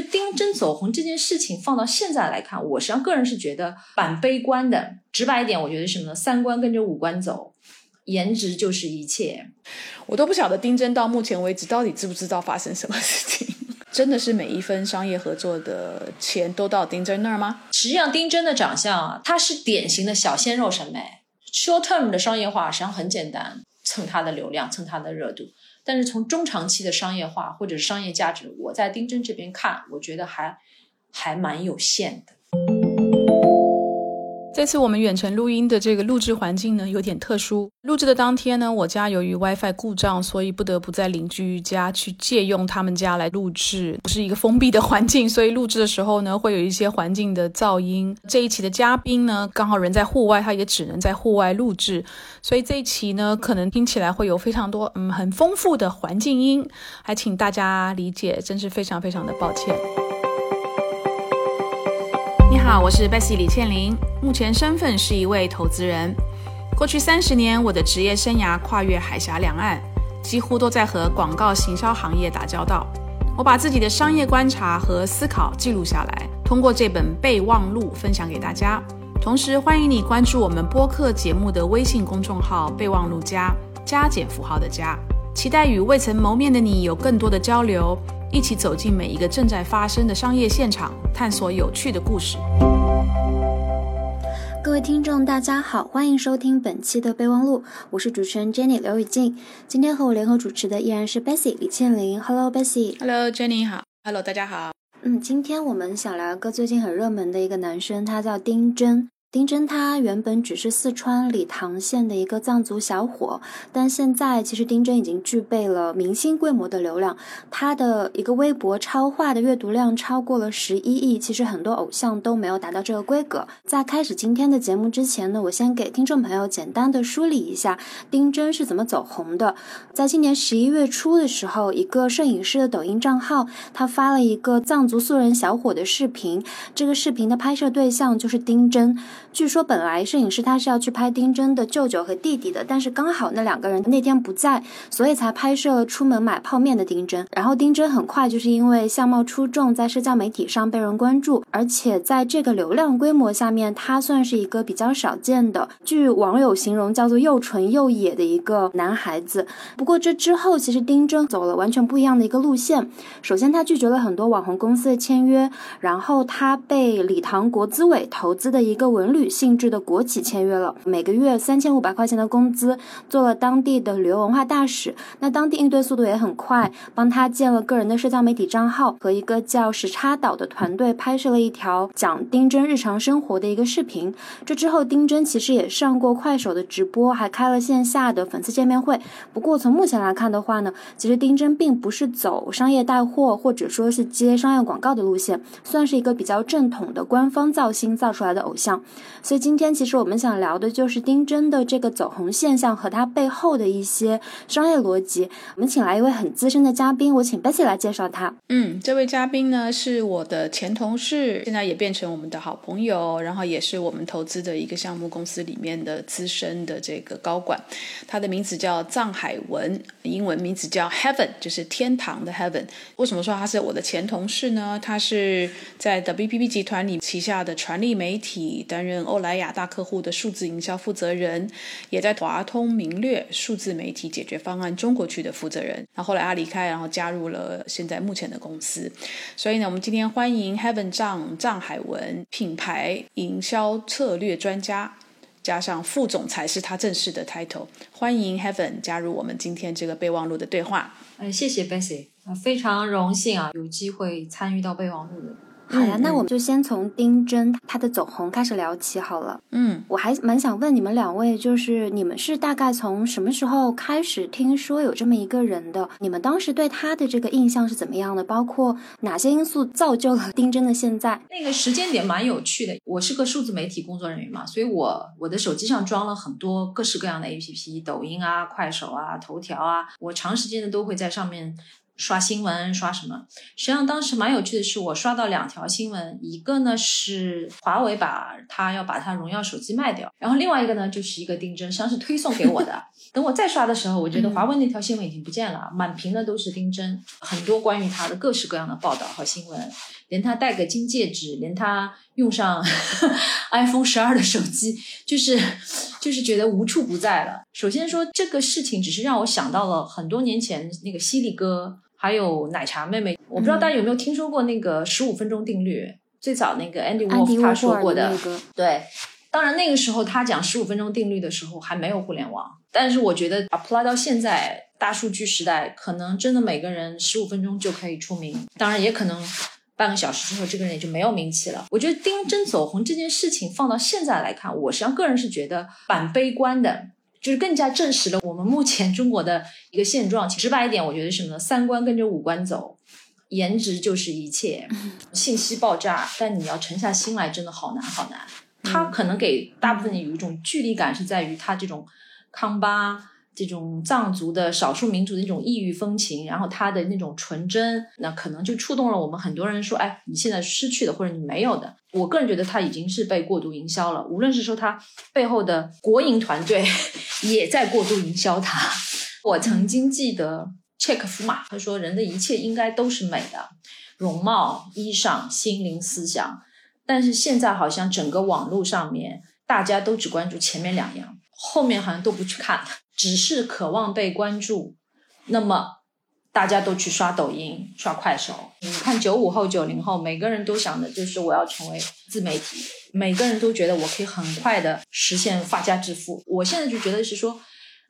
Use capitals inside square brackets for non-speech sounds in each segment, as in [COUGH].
得丁真走红这件事情放到现在来看，我实际上个人是觉得蛮悲观的。直白一点，我觉得什么呢？三观跟着五官走，颜值就是一切。我都不晓得丁真到目前为止到底知不知道发生什么事情。[LAUGHS] 真的是每一分商业合作的钱都到丁真那儿吗？实际上，丁真的长相啊，他是典型的小鲜肉审美。Short term 的商业化实际上很简单，蹭他的流量，蹭他的热度。但是从中长期的商业化或者商业价值，我在丁真这边看，我觉得还还蛮有限的。这次我们远程录音的这个录制环境呢，有点特殊。录制的当天呢，我家由于 WiFi 故障，所以不得不在邻居家去借用他们家来录制，不是一个封闭的环境，所以录制的时候呢，会有一些环境的噪音。这一期的嘉宾呢，刚好人在户外，他也只能在户外录制，所以这一期呢，可能听起来会有非常多嗯很丰富的环境音，还请大家理解，真是非常非常的抱歉。好，我是 Bessy 李倩玲，目前身份是一位投资人。过去三十年，我的职业生涯跨越海峡两岸，几乎都在和广告行销行业打交道。我把自己的商业观察和思考记录下来，通过这本备忘录分享给大家。同时，欢迎你关注我们播客节目的微信公众号“备忘录加加减符号的加”，期待与未曾谋面的你有更多的交流。一起走进每一个正在发生的商业现场，探索有趣的故事。各位听众，大家好，欢迎收听本期的备忘录，我是主持人 Jenny 刘雨静。今天和我联合主持的依然是 Bessy 李倩玲。Hello，Bessy。Hello，Jenny 好。Hello，大家好。嗯，今天我们想聊个最近很热门的一个男生，他叫丁真。丁真他原本只是四川理塘县的一个藏族小伙，但现在其实丁真已经具备了明星规模的流量，他的一个微博超话的阅读量超过了十一亿。其实很多偶像都没有达到这个规格。在开始今天的节目之前呢，我先给听众朋友简单的梳理一下丁真是怎么走红的。在今年十一月初的时候，一个摄影师的抖音账号，他发了一个藏族素人小伙的视频，这个视频的拍摄对象就是丁真。据说本来摄影师他是要去拍丁真的舅舅和弟弟的，但是刚好那两个人那天不在，所以才拍摄了出门买泡面的丁真。然后丁真很快就是因为相貌出众，在社交媒体上被人关注，而且在这个流量规模下面，他算是一个比较少见的，据网友形容叫做又纯又野的一个男孩子。不过这之后，其实丁真走了完全不一样的一个路线。首先，他拒绝了很多网红公司的签约，然后他被礼堂国资委投资的一个文旅。性质的国企签约了，每个月三千五百块钱的工资，做了当地的旅游文化大使。那当地应对速度也很快，帮他建了个人的社交媒体账号，和一个叫时差岛的团队拍摄了一条讲丁真日常生活的一个视频。这之后，丁真其实也上过快手的直播，还开了线下的粉丝见面会。不过从目前来看的话呢，其实丁真并不是走商业带货或者说是接商业广告的路线，算是一个比较正统的官方造星造出来的偶像。所以今天其实我们想聊的就是丁真的这个走红现象和他背后的一些商业逻辑。我们请来一位很资深的嘉宾，我请 Bessy 来介绍他。嗯，这位嘉宾呢是我的前同事，现在也变成我们的好朋友，然后也是我们投资的一个项目公司里面的资深的这个高管。他的名字叫藏海文，英文名字叫 Heaven，就是天堂的 Heaven。为什么说他是我的前同事呢？他是在 WPP 集团里旗下的传力媒体担任。任欧莱雅大客户的数字营销负责人，也在华通明略数字媒体解决方案中国区的负责人。那后来他离开，然后加入了现在目前的公司。所以呢，我们今天欢迎 Heaven 张张海文，品牌营销策略专家，加上副总裁是他正式的 title。欢迎 Heaven 加入我们今天这个备忘录的对话。嗯，谢谢 Bessy，非常荣幸啊，有机会参与到备忘录的。好呀，那我们就先从丁真他的走红开始聊起好了。嗯，我还蛮想问你们两位，就是你们是大概从什么时候开始听说有这么一个人的？你们当时对他的这个印象是怎么样的？包括哪些因素造就了丁真的现在？那个时间点蛮有趣的。我是个数字媒体工作人员嘛，所以我我的手机上装了很多各式各样的 APP，抖音啊、快手啊、头条啊，我长时间的都会在上面。刷新闻刷什么。实际上当时蛮有趣的是，我刷到两条新闻，一个呢是华为把它要把它荣耀手机卖掉，然后另外一个呢就是一个丁真，实际上是推送给我的。等我再刷的时候，我觉得华为那条新闻已经不见了，满屏的都是丁真，很多关于他的各式各样的报道和新闻，连他戴个金戒指，连他用上 [LAUGHS] iPhone 十二的手机，就是就是觉得无处不在了。首先说这个事情，只是让我想到了很多年前那个犀利哥，还有奶茶妹妹。我不知道大家有没有听说过那个十五分钟定律，最早那个 Andy Wolf 他说过的，对。当然，那个时候他讲十五分钟定律的时候还没有互联网，但是我觉得 apply 到现在大数据时代，可能真的每个人十五分钟就可以出名。当然，也可能半个小时之后这个人也就没有名气了。我觉得丁真走红这件事情放到现在来看，我实际上个人是觉得蛮悲观的，就是更加证实了我们目前中国的一个现状。直白一点，我觉得什么呢？三观跟着五官走，颜值就是一切，[LAUGHS] 信息爆炸，但你要沉下心来，真的好难好难。他可能给大部分人有一种距离感，是在于他这种康巴这种藏族的少数民族的那种异域风情，然后他的那种纯真，那可能就触动了我们很多人说，哎，你现在失去的或者你没有的。我个人觉得他已经是被过度营销了，无论是说他背后的国营团队也在过度营销他。我曾经记得切克夫嘛，他说人的一切应该都是美的，容貌、衣裳、心灵、思想。但是现在好像整个网络上面，大家都只关注前面两样，后面好像都不去看，只是渴望被关注。那么大家都去刷抖音、刷快手。你看九五后、九零后，每个人都想的就是我要成为自媒体，每个人都觉得我可以很快的实现发家致富。我现在就觉得是说，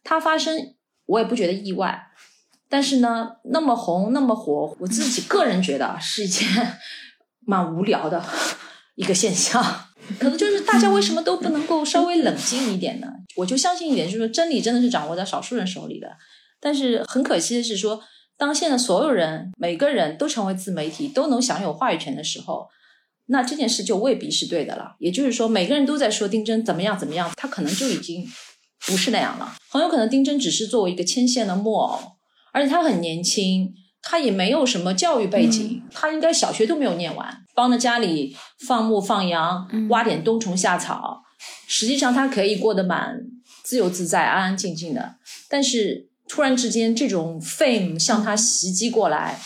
它发生我也不觉得意外。但是呢，那么红那么火，我自己个人觉得是一件 [LAUGHS] 蛮无聊的。[LAUGHS] 一个现象，可能就是大家为什么都不能够稍微冷静一点呢？我就相信一点，就是说真理真的是掌握在少数人手里的。但是很可惜的是，说当现在所有人每个人都成为自媒体，都能享有话语权的时候，那这件事就未必是对的了。也就是说，每个人都在说丁真怎么样怎么样，他可能就已经不是那样了。很有可能丁真只是作为一个牵线的木偶，而且他很年轻。他也没有什么教育背景，他应该小学都没有念完，帮着家里放牧放羊，挖点冬虫夏草。实际上他可以过得蛮自由自在、安安静静的。但是突然之间，这种 fame 向他袭击过来，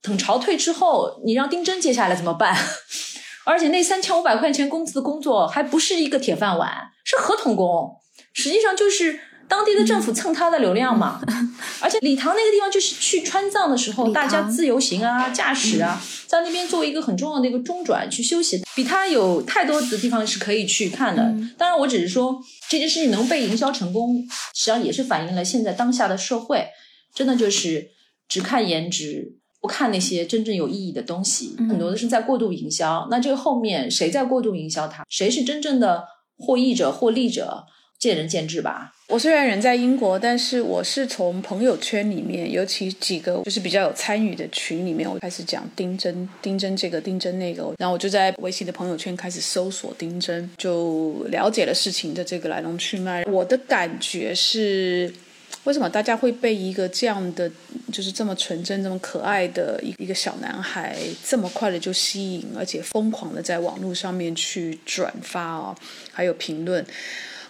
等潮退之后，你让丁真接下来怎么办？[LAUGHS] 而且那三千五百块钱工资的工作还不是一个铁饭碗，是合同工，实际上就是。当地的政府蹭他的流量嘛，[LAUGHS] 而且礼堂那个地方就是去川藏的时候，大家自由行啊、驾驶啊，在那边作为一个很重要的一个中转去休息，比他有太多的地方是可以去看的。当然，我只是说这件事情能被营销成功，实际上也是反映了现在当下的社会，真的就是只看颜值，不看那些真正有意义的东西，很多的是在过度营销。那这个后面谁在过度营销它？谁是真正的获益者、获利者？见仁见智吧。我虽然人在英国，但是我是从朋友圈里面，尤其几个就是比较有参与的群里面，我开始讲丁真，丁真这个，丁真那个，然后我就在微信的朋友圈开始搜索丁真，就了解了事情的这个来龙去脉。我的感觉是，为什么大家会被一个这样的，就是这么纯真、这么可爱的一一个小男孩，这么快的就吸引，而且疯狂的在网络上面去转发啊，还有评论。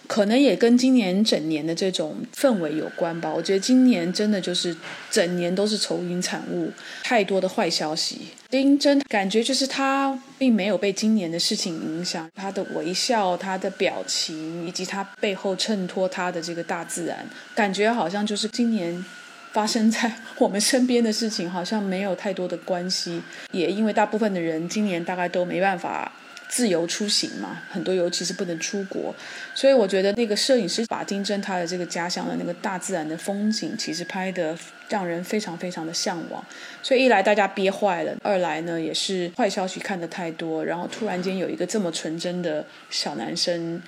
可能也跟今年整年的这种氛围有关吧。我觉得今年真的就是整年都是愁云惨雾，太多的坏消息。丁真感觉就是他并没有被今年的事情影响，他的微笑、他的表情，以及他背后衬托他的这个大自然，感觉好像就是今年发生在我们身边的事情，好像没有太多的关系。也因为大部分的人今年大概都没办法。自由出行嘛，很多尤其是不能出国，所以我觉得那个摄影师把丁真他的这个家乡的那个大自然的风景，其实拍的让人非常非常的向往。所以一来大家憋坏了，二来呢也是坏消息看得太多，然后突然间有一个这么纯真的小男生，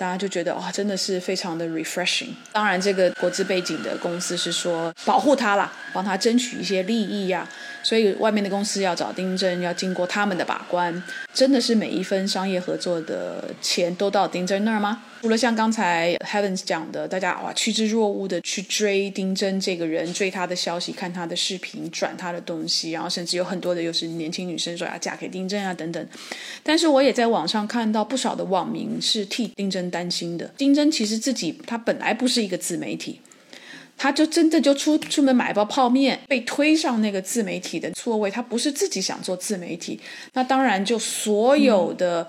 大家就觉得哇，真的是非常的 refreshing。当然，这个国资背景的公司是说保护他啦，帮他争取一些利益呀，所以外面的公司要找丁真，要经过他们的把关。真的是每一分商业合作的钱都到丁真那儿吗？除了像刚才 Heaven 讲的，大家哇趋之若鹜的去追丁真这个人，追他的消息，看他的视频，转他的东西，然后甚至有很多的又是年轻女生说要嫁给丁真啊等等。但是我也在网上看到不少的网民是替丁真担心的。丁真其实自己他本来不是一个自媒体，他就真的就出出门买包泡面，被推上那个自媒体的错位，他不是自己想做自媒体，那当然就所有的。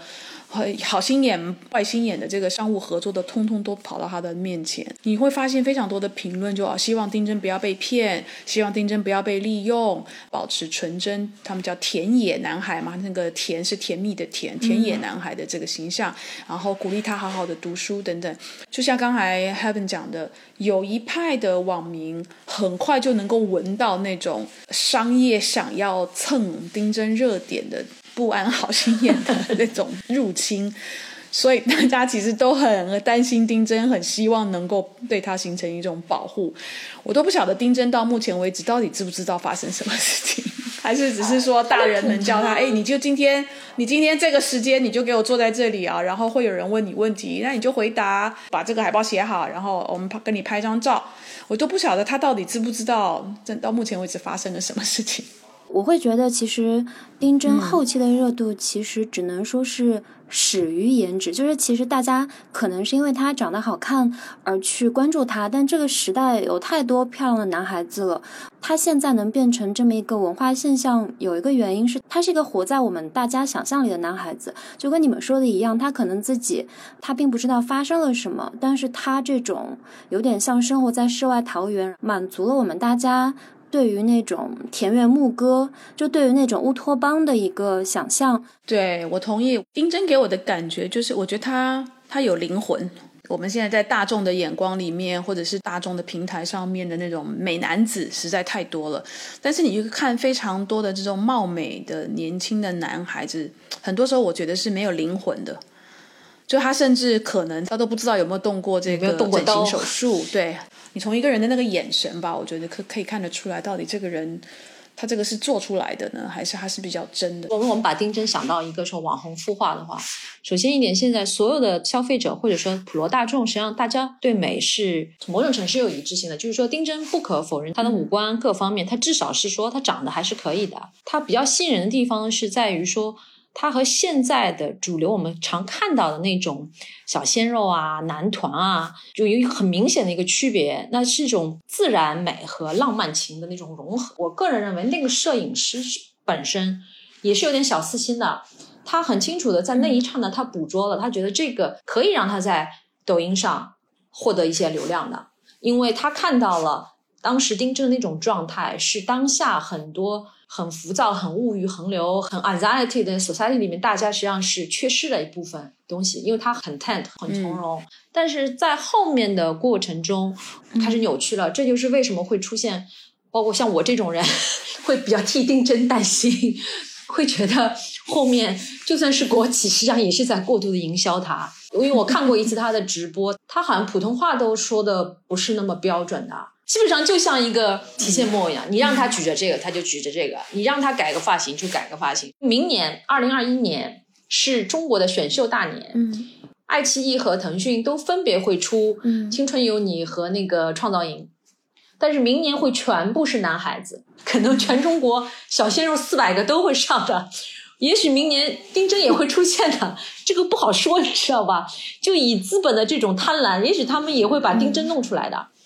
好心眼、坏心眼的这个商务合作的，通通都跑到他的面前。你会发现非常多的评论，就啊，希望丁真不要被骗，希望丁真不要被利用，保持纯真。他们叫田野男孩嘛，那个田是甜蜜的甜，田野男孩的这个形象，然后鼓励他好好的读书等等。就像刚才 Heaven 讲的，有一派的网民很快就能够闻到那种商业想要蹭丁真热点的。不安好心眼的那种入侵，[LAUGHS] 所以大家其实都很担心丁真，很希望能够对他形成一种保护。我都不晓得丁真到目前为止到底知不知道发生什么事情，[LAUGHS] 还是只是说大人们叫他，哎，你就今天，你今天这个时间你就给我坐在这里啊，然后会有人问你问题，那你就回答，把这个海报写好，然后我们拍跟你拍张照。我都不晓得他到底知不知道，这到目前为止发生了什么事情。我会觉得，其实丁真后期的热度，其实只能说是始于颜值。就是其实大家可能是因为她长得好看而去关注她，但这个时代有太多漂亮的男孩子了。他现在能变成这么一个文化现象，有一个原因是他是一个活在我们大家想象里的男孩子。就跟你们说的一样，他可能自己他并不知道发生了什么，但是他这种有点像生活在世外桃源，满足了我们大家。对于那种田园牧歌，就对于那种乌托邦的一个想象，对我同意。丁真给我的感觉就是，我觉得他他有灵魂。我们现在在大众的眼光里面，或者是大众的平台上面的那种美男子实在太多了。但是你去看非常多的这种貌美的年轻的男孩子，很多时候我觉得是没有灵魂的。就他甚至可能他都不知道有没有动过这个整形手术，对。你从一个人的那个眼神吧，我觉得可可以看得出来，到底这个人他这个是做出来的呢，还是他是比较真的？我们我们把丁真想到一个说网红孵化的话，首先一点，现在所有的消费者或者说普罗大众，实际上大家对美是某种程度是有一致性的，就是说丁真不可否认她的五官各方面，她至少是说她长得还是可以的。她比较吸引人的地方是在于说。它和现在的主流我们常看到的那种小鲜肉啊、男团啊，就有一个很明显的一个区别，那是一种自然美和浪漫情的那种融合。我个人认为，那个摄影师本身也是有点小私心的，他很清楚的在那一刹那，他捕捉了，他觉得这个可以让他在抖音上获得一些流量的，因为他看到了当时丁真的那种状态，是当下很多。很浮躁、很物欲横流、很 anxiety 的 society 里面，大家实际上是缺失了一部分东西，因为他很 tent 很从容，但是在后面的过程中开始扭曲了，这就是为什么会出现，包括像我这种人 [LAUGHS] 会比较替丁真担心，会觉得后面就算是国企，实际上也是在过度的营销他，因为我看过一次他的直播，他好像普通话都说的不是那么标准的。基本上就像一个提线木偶一样，你让他举着这个，他就举着这个；你让他改个发型，就改个发型。明年二零二一年是中国的选秀大年，嗯，爱奇艺和腾讯都分别会出《青春有你》和那个《创造营》，但是明年会全部是男孩子，可能全中国小鲜肉四百个都会上的。也许明年丁真也会出现的，[LAUGHS] 这个不好说，你知道吧？就以资本的这种贪婪，也许他们也会把丁真弄出来的。嗯，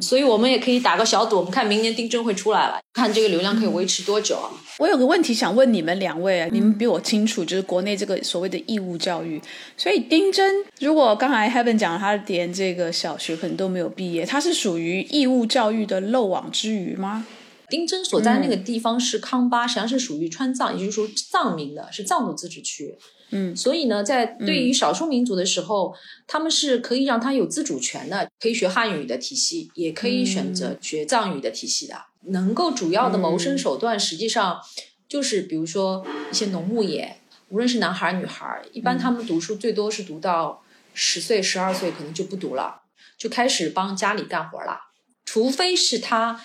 所以我们也可以打个小赌，我们看明年丁真会出来了，看这个流量可以维持多久啊？我有个问题想问你们两位啊，你们比我清楚，就是国内这个所谓的义务教育。所以丁真，如果刚才 Heaven 讲他连这个小学可能都没有毕业，他是属于义务教育的漏网之鱼吗？丁真所在那个地方是康巴，实际上是属于川藏，也就是说藏民的，是藏族自治区。嗯，所以呢，在对于少数民族的时候，他们是可以让他有自主权的，可以学汉语的体系，也可以选择学藏语的体系的。能够主要的谋生手段，实际上就是比如说一些农牧业，无论是男孩儿女孩儿，一般他们读书最多是读到十岁、十二岁可能就不读了，就开始帮家里干活了。除非是他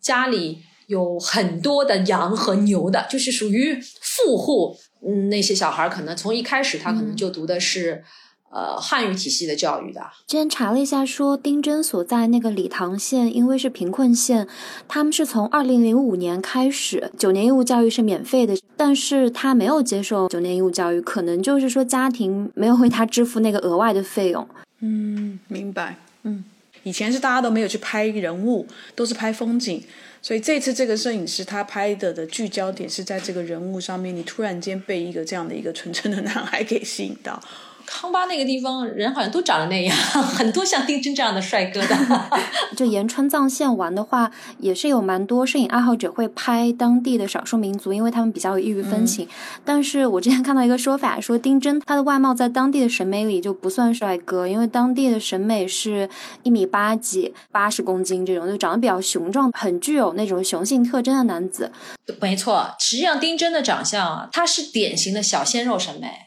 家里有很多的羊和牛的，就是属于富户，嗯，那些小孩可能从一开始他可能就读的是。呃，汉语体系的教育的。之前查了一下，说丁真所在那个理塘县，因为是贫困县，他们是从二零零五年开始九年义务教育是免费的，但是他没有接受九年义务教育，可能就是说家庭没有为他支付那个额外的费用。嗯，明白。嗯，以前是大家都没有去拍人物，都是拍风景，所以这次这个摄影师他拍的的聚焦点是在这个人物上面，你突然间被一个这样的一个纯真的男孩给吸引到。康巴那个地方人好像都长得那样，很多像丁真这样的帅哥的。[LAUGHS] 就沿川藏线玩的话，也是有蛮多摄影爱好者会拍当地的少数民族，因为他们比较有异域风情。但是我之前看到一个说法，说丁真他的外貌在当地的审美里就不算帅哥，因为当地的审美是一米八几、八十公斤这种，就长得比较雄壮，很具有那种雄性特征的男子。没错，实际上丁真的长相啊，他是典型的小鲜肉审美。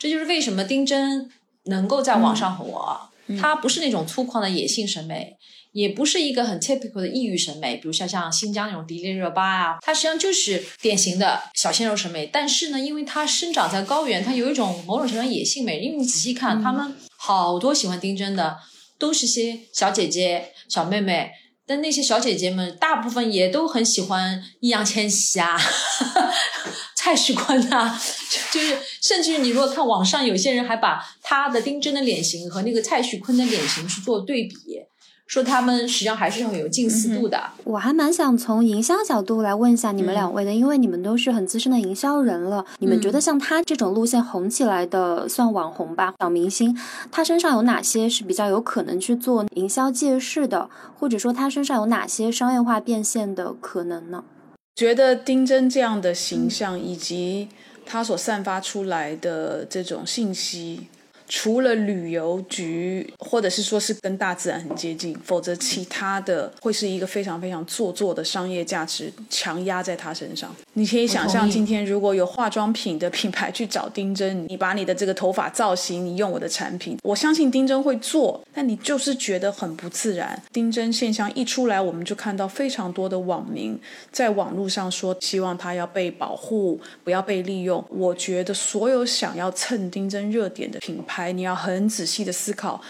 这就是为什么丁真能够在网上火，他不是那种粗犷的野性审美，也不是一个很 typical 的异域审美，比如像像新疆那种迪丽热巴啊，他实际上就是典型的小鲜肉审美。但是呢，因为他生长在高原，他有一种某种程度野性美。因为你仔细看，他们好多喜欢丁真的都是些小姐姐、小妹妹。但那些小姐姐们，大部分也都很喜欢易烊千玺啊、蔡徐坤啊，就是甚至你如果看网上有些人还把他的丁真的脸型和那个蔡徐坤的脸型去做对比。说他们实际上还是很有近似度的。我还蛮想从营销角度来问一下你们两位的，因为你们都是很资深的营销人了。你们觉得像他这种路线红起来的，算网红吧，小明星，他身上有哪些是比较有可能去做营销借势的，或者说他身上有哪些商业化变现的可能呢？觉得丁真这样的形象以及他所散发出来的这种信息。除了旅游局，或者是说是跟大自然很接近，否则其他的会是一个非常非常做作的商业价值强压在他身上。你可以想象，今天如果有化妆品的品牌去找丁真，你把你的这个头发造型，你用我的产品，我相信丁真会做，但你就是觉得很不自然。丁真现象一出来，我们就看到非常多的网民在网络上说，希望他要被保护，不要被利用。我觉得所有想要蹭丁真热点的品牌。你要很仔细的思考，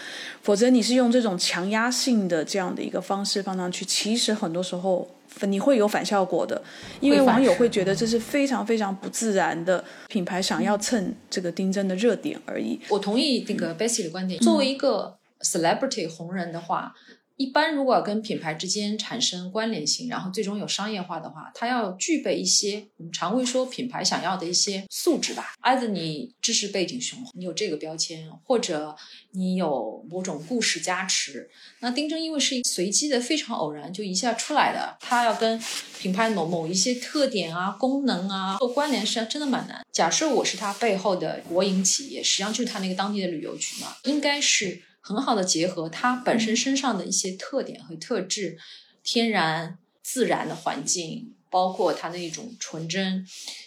否则你是用这种强压性的这样的一个方式放上去，其实很多时候你会有反效果的，因为网友会觉得这是非常非常不自然的品牌想要蹭这个丁真的热点而已。我同意这个 Bessy 的观点，作为一个 celebrity 红人的话。一般如果要跟品牌之间产生关联性，然后最终有商业化的话，它要具备一些我们常会说品牌想要的一些素质吧。either 你知识背景雄厚，你有这个标签，或者你有某种故事加持。那丁真因为是一随机的、非常偶然就一下出来的，它要跟品牌某某一些特点啊、功能啊做关联，实际上真的蛮难。假设我是它背后的国营企业，实际上就是它那个当地的旅游局嘛，应该是。很好的结合它本身身上的一些特点和特质，天然自然的环境，包括它的一种纯真，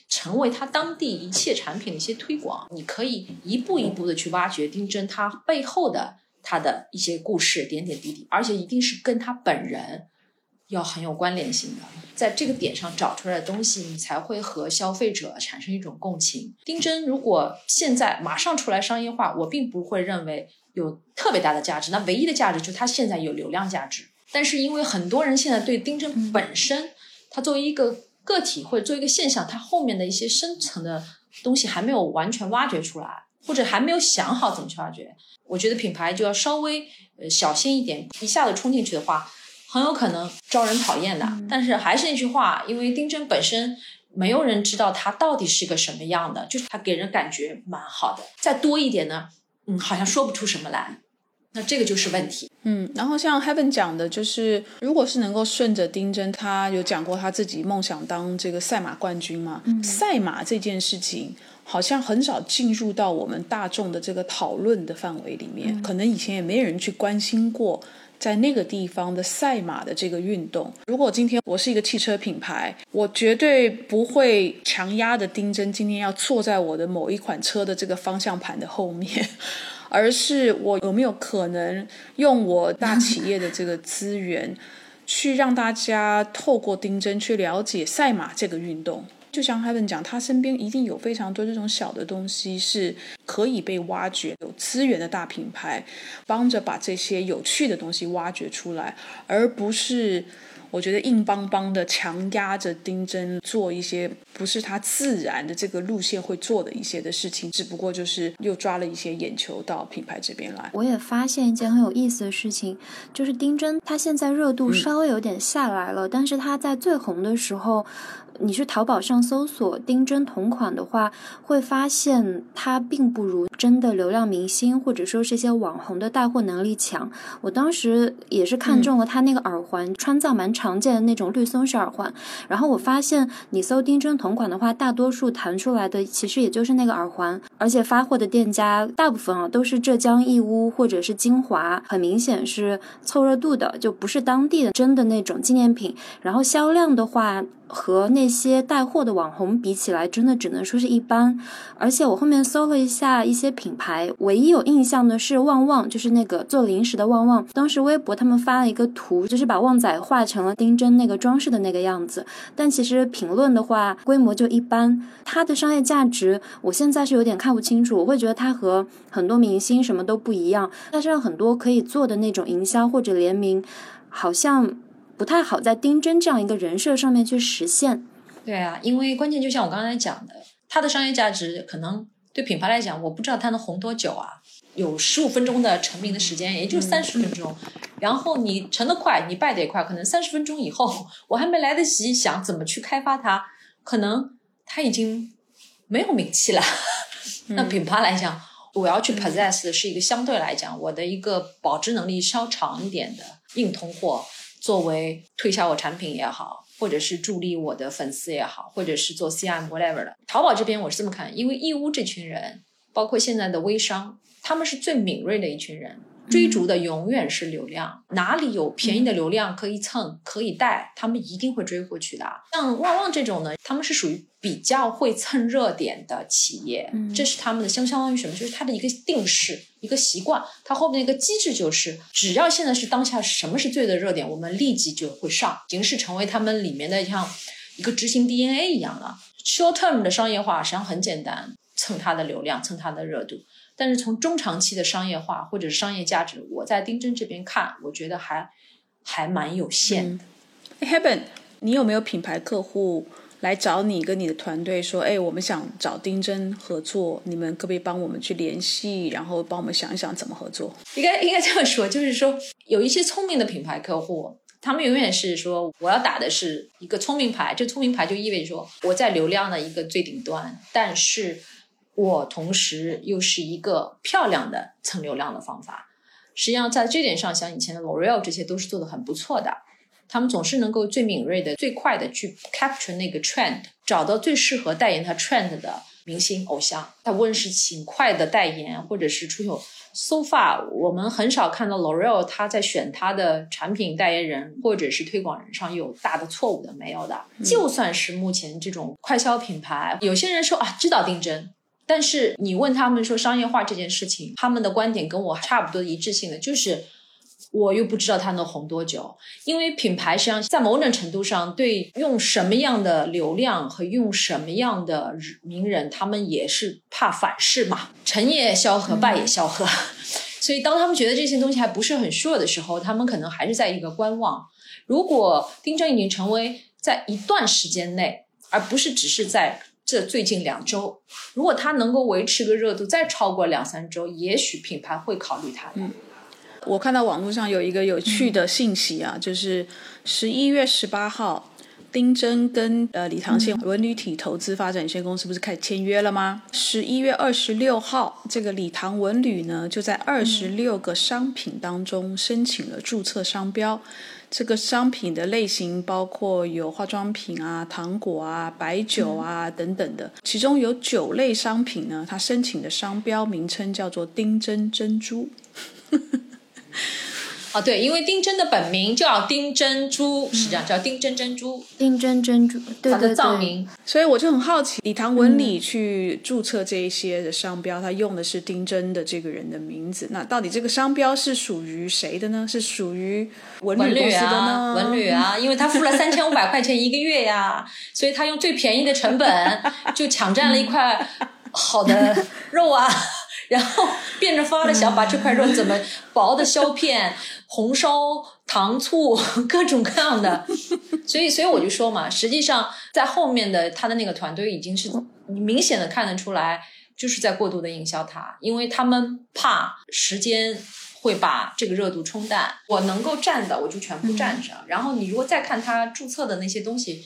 成为它当地一切产品的一些推广。你可以一步一步的去挖掘丁真它背后的它的一些故事点点滴滴，而且一定是跟他本人要很有关联性的，在这个点上找出来的东西，你才会和消费者产生一种共情。丁真如果现在马上出来商业化，我并不会认为。有特别大的价值，那唯一的价值就是它现在有流量价值。但是因为很多人现在对丁真本身，它作为一个个体或者作为一个现象，它后面的一些深层的东西还没有完全挖掘出来，或者还没有想好怎么去挖掘。我觉得品牌就要稍微呃小心一点，一下子冲进去的话，很有可能招人讨厌的。但是还是那句话，因为丁真本身没有人知道他到底是个什么样的，就是他给人感觉蛮好的。再多一点呢？嗯，好像说不出什么来，那这个就是问题。嗯，然后像 Heaven 讲的，就是如果是能够顺着丁真，他有讲过他自己梦想当这个赛马冠军嘛？赛马这件事情好像很少进入到我们大众的这个讨论的范围里面，可能以前也没人去关心过在那个地方的赛马的这个运动。如果今天我是一个汽车品牌，我绝对不会强压的丁真今天要坐在我的某一款车的这个方向盘的后面。[LAUGHS] 而是我有没有可能用我大企业的这个资源，去让大家透过丁真去了解赛马这个运动。就像 Heaven 讲，他身边一定有非常多这种小的东西是可以被挖掘，有资源的大品牌帮着把这些有趣的东西挖掘出来，而不是。我觉得硬邦邦的强压着丁真做一些不是他自然的这个路线会做的一些的事情，只不过就是又抓了一些眼球到品牌这边来。我也发现一件很有意思的事情，就是丁真他现在热度稍微有点下来了，但是他在最红的时候。你去淘宝上搜索丁真同款的话，会发现它并不如真的流量明星或者说是些网红的带货能力强。我当时也是看中了他那个耳环，川藏蛮常见的那种绿松石耳环。然后我发现你搜丁真同款的话，大多数弹出来的其实也就是那个耳环，而且发货的店家大部分啊都是浙江义乌或者是金华，很明显是凑热度的，就不是当地的真的那种纪念品。然后销量的话。和那些带货的网红比起来，真的只能说是一般。而且我后面搜了一下一些些品牌，唯一有印象的是旺旺，就是那个做零食的旺旺。当时微博他们发了一个图，就是把旺仔画成了丁真那个装饰的那个样子。但其实评论的话，规模就一般。它的商业价值，我现在是有点看不清楚。我会觉得它和很多明星什么都不一样。但是很多可以做的那种营销或者联名，好像。不太好在丁真这样一个人设上面去实现。对啊，因为关键就像我刚才讲的，它的商业价值可能对品牌来讲，我不知道它能红多久啊。有十五分钟的成名的时间，也就三十分钟。然后你成得快，你败得也快。可能三十分钟以后，我还没来得及想怎么去开发它，可能它已经没有名气了。[LAUGHS] 那品牌来讲，我要去 possess 的是一个相对来讲，我的一个保值能力稍长一点的硬通货。作为推销我产品也好，或者是助力我的粉丝也好，或者是做 CM whatever 的，淘宝这边我是这么看，因为义乌这群人，包括现在的微商，他们是最敏锐的一群人。追逐的永远是流量，哪里有便宜的流量可以蹭可以带，他们一定会追过去的。像旺旺这种呢，他们是属于比较会蹭热点的企业，这是他们的相相当于什么？就是它的一个定势，一个习惯。它后面一个机制就是，只要现在是当下什么是最的热点，我们立即就会上，已经是成为他们里面的像一个执行 DNA 一样了。Short term 的商业化实际上很简单，蹭它的流量，蹭它的热度。但是从中长期的商业化或者是商业价值，我在丁真这边看，我觉得还还蛮有限的。Heaven，你有没有品牌客户来找你跟你的团队说，哎，我们想找丁真合作，你们可不可以帮我们去联系，然后帮我们想一想怎么合作？应该应该这样说，就是说有一些聪明的品牌客户，他们永远是说我要打的是一个聪明牌，这聪明牌就意味着说我在流量的一个最顶端，但是。我同时又是一个漂亮的蹭流量的方法，实际上在这点上，像以前的 L'Oreal 这些都是做的很不错的。他们总是能够最敏锐的、最快的去 capture 那个 trend，找到最适合代言他 trend 的明星偶像。他无论是勤快的代言，或者是出手，so far 我们很少看到 L'Oreal 他在选他的产品代言人或者是推广人上有大的错误的，没有的。就算是目前这种快消品牌，有些人说啊，知道定真。但是你问他们说商业化这件事情，他们的观点跟我差不多一致性的，就是我又不知道它能红多久，因为品牌实际上在某种程度上对用什么样的流量和用什么样的名人，他们也是怕反噬嘛，成也萧何，败也萧何。[LAUGHS] 所以当他们觉得这些东西还不是很 sure 的时候，他们可能还是在一个观望。如果丁真已经成为在一段时间内，而不是只是在。这最近两周，如果它能够维持个热度再超过两三周，也许品牌会考虑它。嗯，我看到网络上有一个有趣的信息啊，就是十一月十八号，丁真跟呃李唐县文旅体投资发展有限公司不是开始签约了吗？十一月二十六号，这个李唐文旅呢就在二十六个商品当中申请了注册商标。这个商品的类型包括有化妆品啊、糖果啊、白酒啊等等的，其中有九类商品呢，它申请的商标名称叫做“丁真珍珠”。[LAUGHS] 啊，对，因为丁真的本名叫丁珍珠，是这样叫丁真珍珠，丁真珍珠，对他的对对。藏名。所以我就很好奇，李唐文理去注册这一些的商标，它用的是丁真的这个人的名字。那到底这个商标是属于谁的呢？是属于文文旅旅公司的啊，呢？文旅啊，因为他付了三千五百块钱一个月呀，所以他用最便宜的成本就抢占了一块好的肉啊，然后变着法的想把这块肉怎么 [LAUGHS] 薄的削片、红烧、糖醋各种各样的，所以所以我就说嘛，实际上在后面的他的那个团队已经是明显的看得出来，就是在过度的营销它，因为他们怕时间会把这个热度冲淡。我能够站的，我就全部占着。然后你如果再看他注册的那些东西，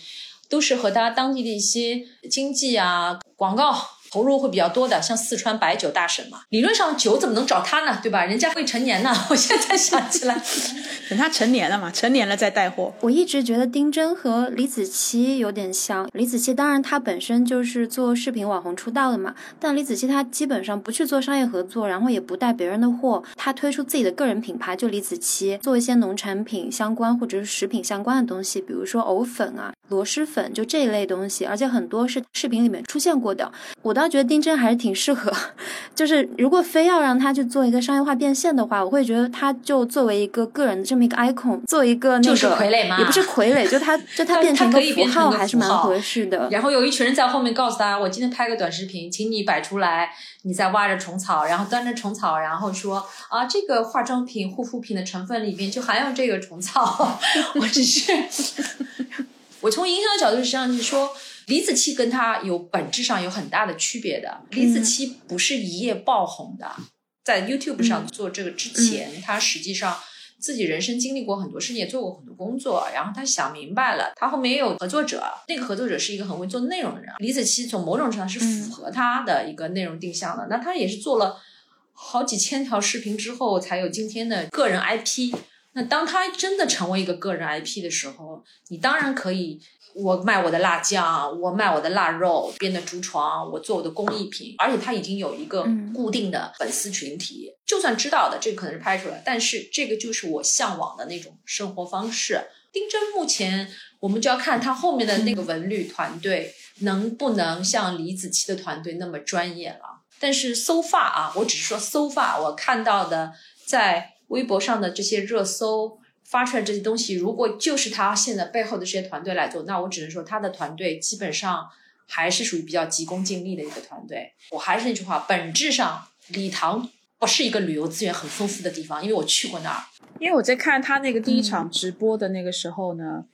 都是和他当地的一些经济啊、广告投入会比较多的，像四川白酒大省嘛。理论上酒怎么能找他呢？对吧？人家未成年呢。我现在想起来，[LAUGHS] 等他成年了嘛，成年了再带货。我一直觉得丁真和李子柒有点像。李子柒当然她本身就是做视频网红出道的嘛，但李子柒她基本上不去做商业合作，然后也不带别人的货，她推出自己的个人品牌，就李子柒，做一些农产品相关或者是食品相关的东西，比如说藕粉啊、螺蛳粉，就这一类东西，而且很多是视频里面出现过的。我倒觉得丁真还是挺适合，[LAUGHS] 就是如果非要让他去做一个商业化变现的话，我会觉得他就作为一个个人的这么一个 icon，做一个那个就是傀儡嘛也不是傀儡，就他 [LAUGHS] 就他变成个符号还是蛮合适的。然后有一群人在后面告诉他：“我今天拍个短视频，请你摆出来，你在挖着虫草，然后端着虫草，然后说啊，这个化妆品、护肤品的成分里面就含有这个虫草。[LAUGHS] ”我只是，我从营销的角度实际上是说，李子柒跟他有本质上有很大的区别的。李子柒不是一夜爆红的，在 YouTube 上做这个之前，他实际上。自己人生经历过很多事情，也做过很多工作，然后他想明白了，他后面也有合作者，那个合作者是一个很会做内容的人。李子柒从某种程度上是符合他的一个内容定向的，那他也是做了好几千条视频之后，才有今天的个人 IP。那当他真的成为一个个人 IP 的时候，你当然可以。我卖我的辣酱，我卖我的腊肉，编的竹床，我做我的工艺品，而且他已经有一个固定的粉丝群体，就算知道的，这个可能是拍出来，但是这个就是我向往的那种生活方式。丁真目前，我们就要看他后面的那个文旅团队能不能像李子柒的团队那么专业了。但是 so far 啊，我只是说 so far，我看到的在微博上的这些热搜。发出来这些东西，如果就是他现在背后的这些团队来做，那我只能说他的团队基本上还是属于比较急功近利的一个团队。我还是那句话，本质上礼堂不是一个旅游资源很丰富的地方，因为我去过那儿。因为我在看他那个第一场直播的那个时候呢，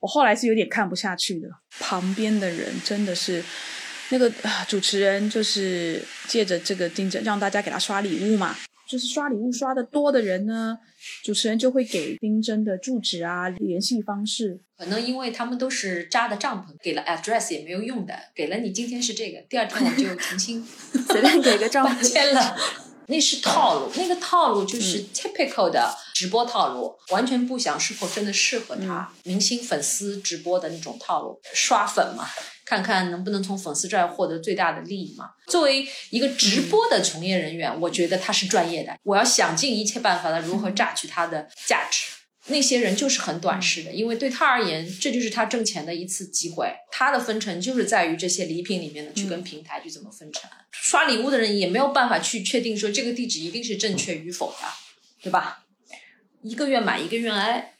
我后来是有点看不下去的。旁边的人真的是那个、啊、主持人，就是借着这个盯着让大家给他刷礼物嘛。就是刷礼物刷的多的人呢，主持人就会给丁真的住址啊、联系方式。可能因为他们都是扎的帐篷，给了 address 也没有用的，给了你今天是这个，第二天我就重新 [LAUGHS] 随便给个帐篷 [LAUGHS] 签了。[LAUGHS] 那是套路，那个套路就是 typical 的直播套路，完全不想是否真的适合他。明星粉丝直播的那种套路，刷粉嘛，看看能不能从粉丝这儿获得最大的利益嘛。作为一个直播的从业人员，我觉得他是专业的，我要想尽一切办法的如何榨取他的价值。那些人就是很短视的，因为对他而言，这就是他挣钱的一次机会。他的分成就是在于这些礼品里面的去跟平台去怎么分成。刷礼物的人也没有办法去确定说这个地址一定是正确与否的，对吧？一个愿买一个愿挨。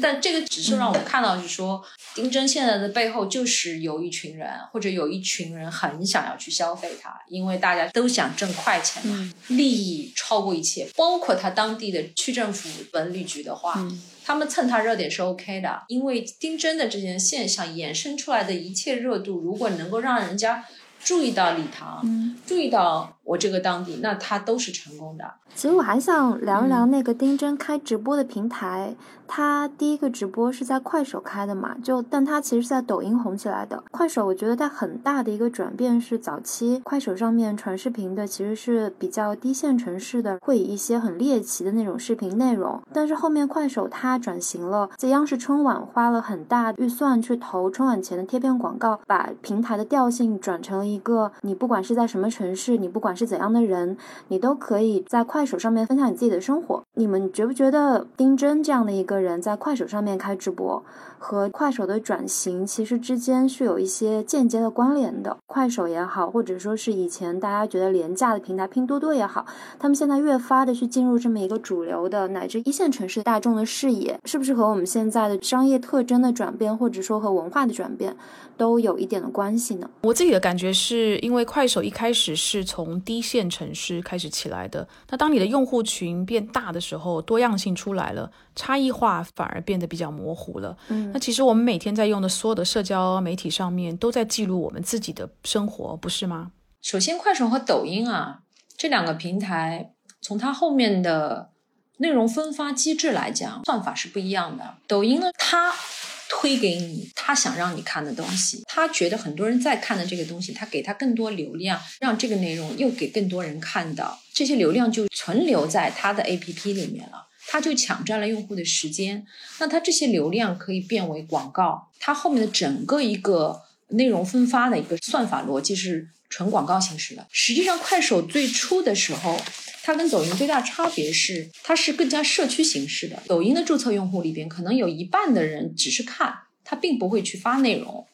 但这个只是让我们看到，是说丁真现在的背后就是有一群人，或者有一群人很想要去消费它，因为大家都想挣快钱嘛，利益超过一切。包括他当地的区政府文旅局的话，他们蹭他热点是 OK 的，因为丁真的这件现象衍生出来的一切热度，如果能够让人家注意到礼堂，注意到我这个当地，那他都是成功的。其实我还想聊一聊那个丁真开直播的平台。他第一个直播是在快手开的嘛，就但他其实是在抖音红起来的。快手我觉得它很大的一个转变是，早期快手上面传视频的其实是比较低线城市的，会以一些很猎奇的那种视频内容。但是后面快手它转型了，在央视春晚花了很大预算去投春晚前的贴片广告，把平台的调性转成了一一个，你不管是在什么城市，你不管是怎样的人，你都可以在快手上面分享你自己的生活。你们觉不觉得丁真这样的一个人在快手上面开直播，和快手的转型其实之间是有一些间接的关联的？快手也好，或者说是以前大家觉得廉价的平台拼多多也好，他们现在越发的去进入这么一个主流的乃至一线城市大众的视野，是不是和我们现在的商业特征的转变，或者说和文化的转变，都有一点的关系呢？我自己的感觉是因为快手一开始是从低线城市开始起来的，那当你的用户群变大的时候，多样性出来了，差异化反而变得比较模糊了。嗯，那其实我们每天在用的所有的社交媒体上面，都在记录我们自己的生活，不是吗？首先，快手和抖音啊这两个平台，从它后面的内容分发机制来讲，算法是不一样的。抖音呢，它推给你他想让你看的东西，他觉得很多人在看的这个东西，他给他更多流量，让这个内容又给更多人看到，这些流量就存留在他的 APP 里面了，他就抢占了用户的时间。那他这些流量可以变为广告，它后面的整个一个内容分发的一个算法逻辑是纯广告形式的。实际上，快手最初的时候。它跟抖音最大差别是，它是更加社区形式的。抖音的注册用户里边，可能有一半的人只是看，他并不会去发内容。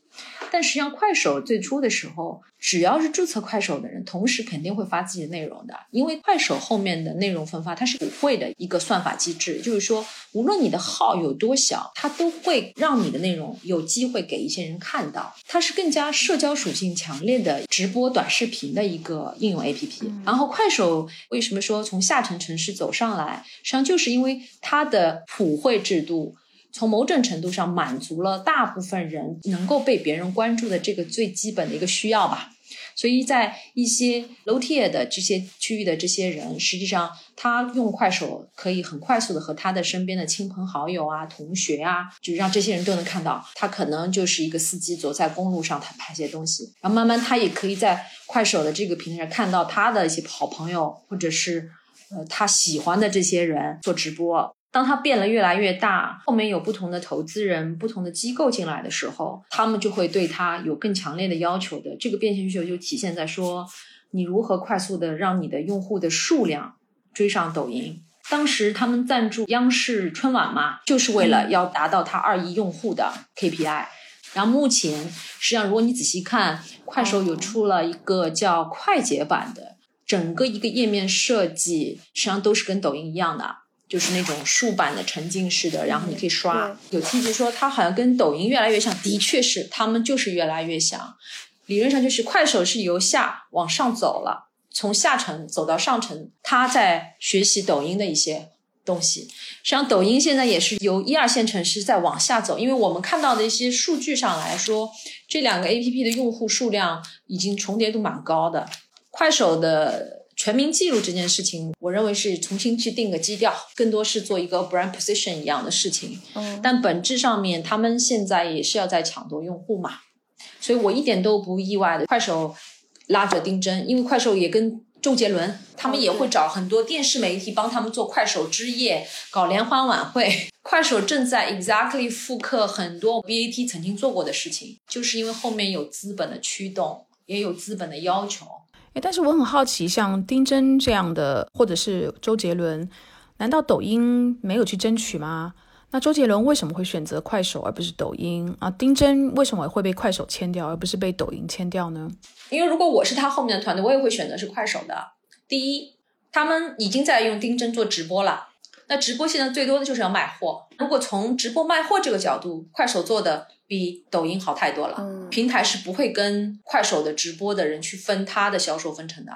但实际上，快手最初的时候，只要是注册快手的人，同时肯定会发自己的内容的，因为快手后面的内容分发它是普惠的一个算法机制，就是说，无论你的号有多小，它都会让你的内容有机会给一些人看到。它是更加社交属性强烈的直播短视频的一个应用 APP。然后，快手为什么说从下沉城市走上来，实际上就是因为它的普惠制度。从某种程度上满足了大部分人能够被别人关注的这个最基本的一个需要吧，所以在一些 low tier 的这些区域的这些人，实际上他用快手可以很快速的和他的身边的亲朋好友啊、同学啊，就让这些人都能看到。他可能就是一个司机走在公路上，他拍些东西，然后慢慢他也可以在快手的这个平台上看到他的一些好朋友或者是呃他喜欢的这些人做直播。当它变得越来越大，后面有不同的投资人、不同的机构进来的时候，他们就会对它有更强烈的要求的。这个变现需求就体现在说，你如何快速的让你的用户的数量追上抖音。当时他们赞助央视春晚嘛，就是为了要达到它二亿用户的 KPI。然后目前实际上，如果你仔细看，快手有出了一个叫快捷版的，整个一个页面设计实际上都是跟抖音一样的。就是那种竖版的沉浸式的，然后你可以刷。有梯子说它好像跟抖音越来越像，的确是，他们就是越来越像。理论上就是快手是由下往上走了，从下层走到上层，它在学习抖音的一些东西。实际上，抖音现在也是由一二线城市在往下走，因为我们看到的一些数据上来说，这两个 A P P 的用户数量已经重叠度蛮高的。快手的。全民记录这件事情，我认为是重新去定个基调，更多是做一个 brand position 一样的事情。嗯，但本质上面，他们现在也是要在抢夺用户嘛，所以我一点都不意外的。快手拉着丁真，因为快手也跟周杰伦，他们也会找很多电视媒体帮他们做快手之夜，搞联欢晚会。[LAUGHS] 快手正在 exactly 复刻很多 BAT 曾经做过的事情，就是因为后面有资本的驱动，也有资本的要求。哎，但是我很好奇，像丁真这样的，或者是周杰伦，难道抖音没有去争取吗？那周杰伦为什么会选择快手而不是抖音啊？丁真为什么会被快手签掉而不是被抖音签掉呢？因为如果我是他后面的团队，我也会选择是快手的。第一，他们已经在用丁真做直播了，那直播现在最多的就是要卖货。如果从直播卖货这个角度，快手做的。比抖音好太多了，平台是不会跟快手的直播的人去分他的销售分成的。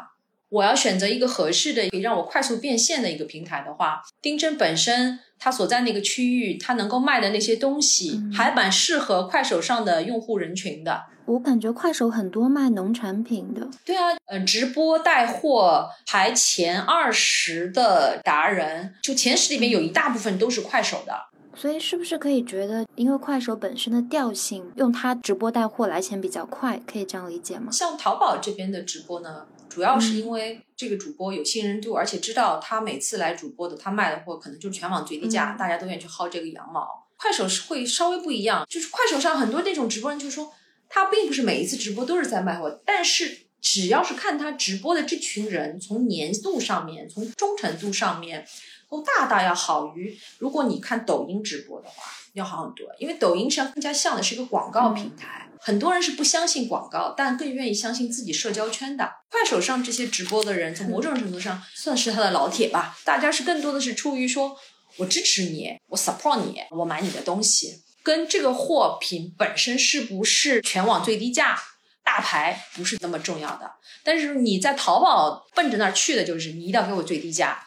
我要选择一个合适的，可以让我快速变现的一个平台的话，丁真本身它所在那个区域，它能够卖的那些东西，还蛮适合快手上的用户人群的。我感觉快手很多卖农产品的。对啊，嗯，直播带货排前二十的达人，就前十里面有一大部分都是快手的。所以是不是可以觉得，因为快手本身的调性，用它直播带货来钱比较快，可以这样理解吗？像淘宝这边的直播呢，主要是因为这个主播有信任度，而且知道他每次来主播的，他卖的货可能就是全网最低价，大家都愿意去薅这个羊毛。快手是会稍微不一样，就是快手上很多那种直播人就说，他并不是每一次直播都是在卖货，但是只要是看他直播的这群人，从粘度上面，从忠诚度上面。都大大要好于如果你看抖音直播的话要好很多，因为抖音上更加像的是一个广告平台，很多人是不相信广告，但更愿意相信自己社交圈的。快手上这些直播的人，从某种程度上 [LAUGHS] 算是他的老铁吧，大家是更多的是出于说我支持你，我 support 你，我买你的东西，跟这个货品本身是不是全网最低价。大牌不是那么重要的，但是你在淘宝奔着那儿去的，就是你一定要给我最低价，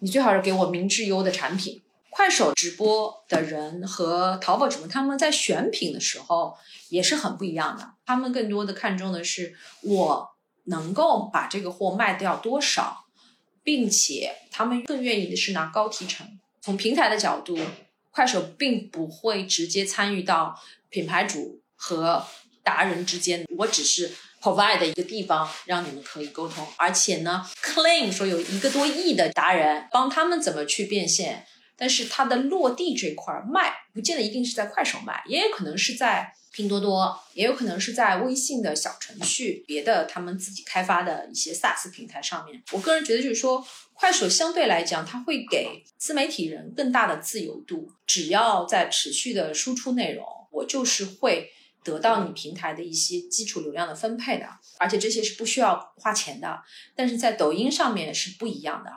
你最好是给我明质优的产品。快手直播的人和淘宝直播，他们在选品的时候也是很不一样的。他们更多的看重的是我能够把这个货卖掉多少，并且他们更愿意的是拿高提成。从平台的角度，快手并不会直接参与到品牌主和。达人之间，我只是 provide 一个地方让你们可以沟通，而且呢，claim 说有一个多亿的达人帮他们怎么去变现，但是它的落地这块卖，不见得一定是在快手卖，也有可能是在拼多多，也有可能是在微信的小程序，别的他们自己开发的一些 SaaS 平台上面。我个人觉得就是说，快手相对来讲，它会给自媒体人更大的自由度，只要在持续的输出内容，我就是会。得到你平台的一些基础流量的分配的，而且这些是不需要花钱的，但是在抖音上面是不一样的。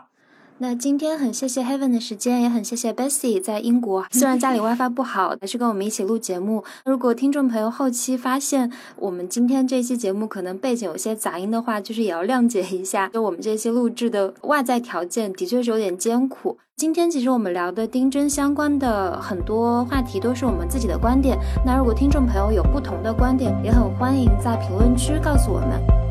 那今天很谢谢 Heaven 的时间，也很谢谢 Bessie 在英国，虽然家里 [LAUGHS] WiFi 不好，还是跟我们一起录节目。如果听众朋友后期发现我们今天这期节目可能背景有些杂音的话，就是也要谅解一下，就我们这期录制的外在条件的确是有点艰苦。今天其实我们聊的丁真相关的很多话题都是我们自己的观点，那如果听众朋友有不同的观点，也很欢迎在评论区告诉我们。